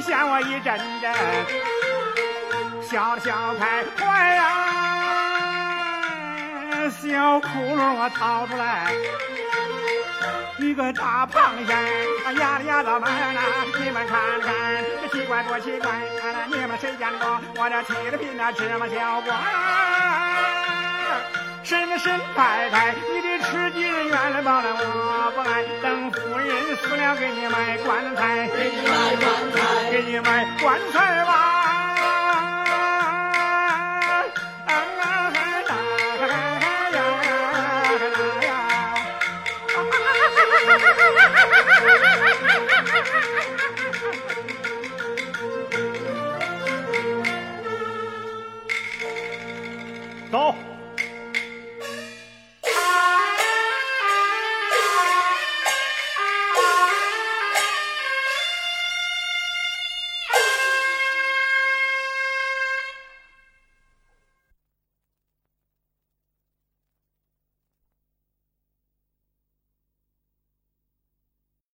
你嫌我一阵阵，笑笑开怀呀，小窟窿我掏出来。一个大螃蟹，压里压到满呐！你们看看，这奇怪多奇怪！你们谁见过我这铁的皮那芝麻小瓜？神神太太，你的吃鸡人原来忘了我不爱，等夫人死了给你买棺材，给你买棺你买棺材吧。走。